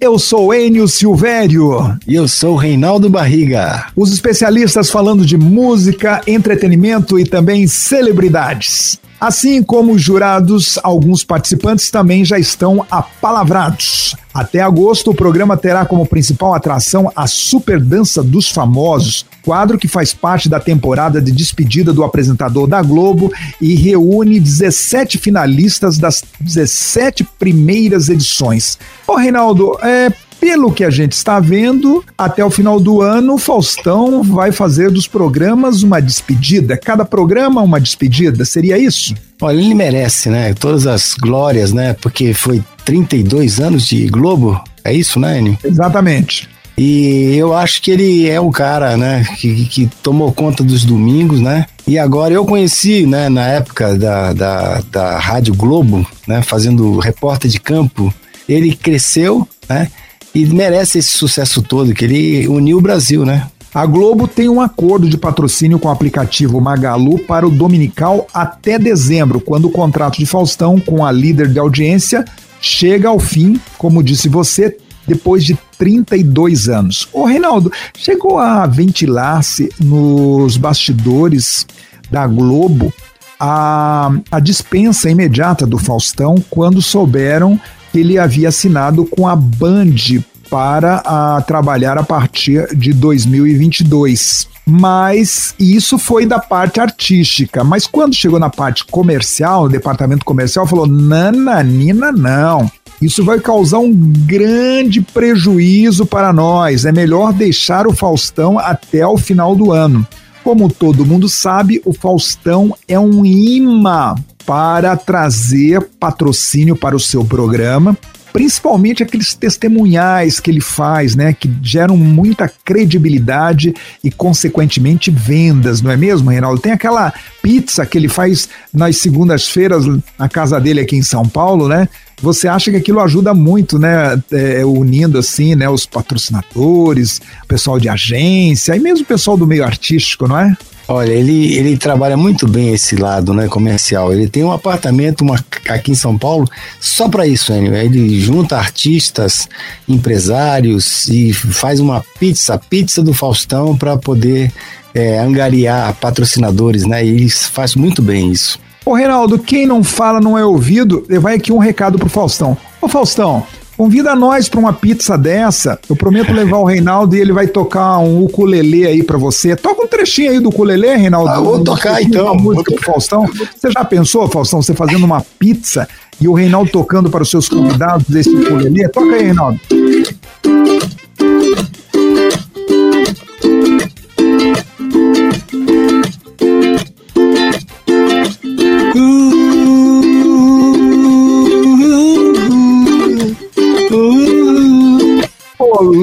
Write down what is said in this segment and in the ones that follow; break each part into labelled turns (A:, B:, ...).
A: Eu sou Enio Silvério.
B: E eu sou Reinaldo Barriga.
A: Os especialistas falando de música, entretenimento e também celebridades. Assim como os jurados, alguns participantes também já estão apalavrados. Até agosto, o programa terá como principal atração a Super Dança dos Famosos, quadro que faz parte da temporada de despedida do apresentador da Globo e reúne 17 finalistas das 17 primeiras edições. Ô, Reinaldo, é, pelo que a gente está vendo, até o final do ano, o Faustão vai fazer dos programas uma despedida. Cada programa uma despedida, seria isso?
B: Olha, ele merece, né? Todas as glórias, né? Porque foi 32 anos de Globo, é isso, né, Enio?
A: Exatamente.
B: E eu acho que ele é o cara, né, que, que tomou conta dos domingos, né? E agora eu conheci, né, na época da, da, da Rádio Globo, né, fazendo repórter de campo. Ele cresceu, né? e merece esse sucesso todo, que ele uniu o Brasil, né?
A: A Globo tem um acordo de patrocínio com o aplicativo Magalu para o Dominical até dezembro, quando o contrato de Faustão com a líder de audiência chega ao fim, como disse você, depois de 32 anos. Ô Reinaldo, chegou a ventilar-se nos bastidores da Globo a, a dispensa imediata do Faustão quando souberam que ele havia assinado com a Band para a, trabalhar a partir de 2022. Mas isso foi da parte artística. Mas quando chegou na parte comercial, o departamento comercial falou: nananina, não. Isso vai causar um grande prejuízo para nós. É melhor deixar o Faustão até o final do ano. Como todo mundo sabe, o Faustão é um imã para trazer patrocínio para o seu programa, principalmente aqueles testemunhais que ele faz, né, que geram muita credibilidade e consequentemente vendas, não é mesmo, Reinaldo? Tem aquela pizza que ele faz nas segundas-feiras na casa dele aqui em São Paulo, né? Você acha que aquilo ajuda muito, né? É, unindo assim, né, os patrocinadores, o pessoal de agência e mesmo o pessoal do meio artístico, não é?
B: Olha, ele, ele trabalha muito bem esse lado, né, comercial. Ele tem um apartamento uma, aqui em São Paulo só para isso, Enio. Ele junta artistas, empresários e faz uma pizza, pizza do Faustão para poder é, angariar patrocinadores, né? E ele faz muito bem isso.
A: Ô Reinaldo, quem não fala não é ouvido. Vai aqui um recado pro Faustão. Ô Faustão, Convida nós para uma pizza dessa. Eu prometo levar o Reinaldo e ele vai tocar um ukulele aí para você. Toca um trechinho aí do ukulele, Reinaldo. Ah,
B: vou tocar então.
A: A música do Faustão. Você já pensou, Faustão, você fazendo uma pizza e o Reinaldo tocando para os seus convidados desse ukulele? Toca aí, Reinaldo.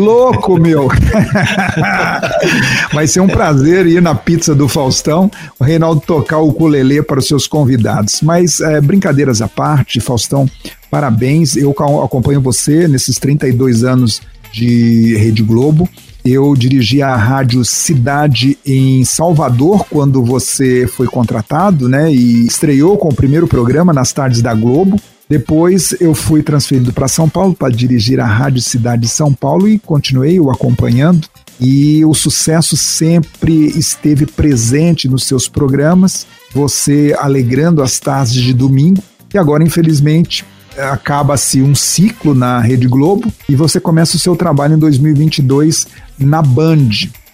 A: Louco, meu! Vai ser um prazer ir na pizza do Faustão, o Reinaldo tocar o ukulele para os seus convidados. Mas, é, brincadeiras à parte, Faustão, parabéns. Eu acompanho você nesses 32 anos de Rede Globo. Eu dirigi a rádio Cidade em Salvador quando você foi contratado, né? E estreou com o primeiro programa nas tardes da Globo. Depois eu fui transferido para São Paulo para dirigir a Rádio Cidade de São Paulo e continuei o acompanhando. E o sucesso sempre esteve presente nos seus programas, você alegrando as tardes de domingo. E agora, infelizmente, acaba-se um ciclo na Rede Globo e você começa o seu trabalho em 2022 na Band.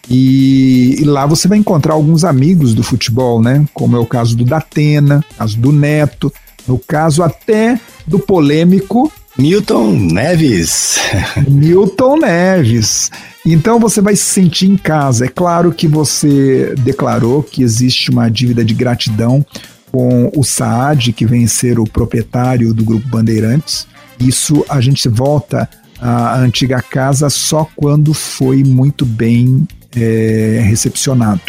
A: E, e, lá você vai encontrar alguns amigos do futebol, né? Como é o caso do Datena, caso do Neto, no caso até do polêmico
B: Milton Neves.
A: Milton Neves. Então você vai se sentir em casa. É claro que você declarou que existe uma dívida de gratidão com o Saad, que vem ser o proprietário do Grupo Bandeirantes. Isso a gente volta à antiga casa só quando foi muito bem é, recepcionado.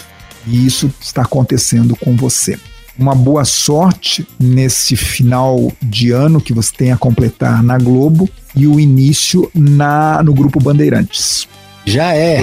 A: E isso está acontecendo com você uma boa sorte nesse final de ano que você tem a completar na Globo e o início na no grupo Bandeirantes.
B: Já é.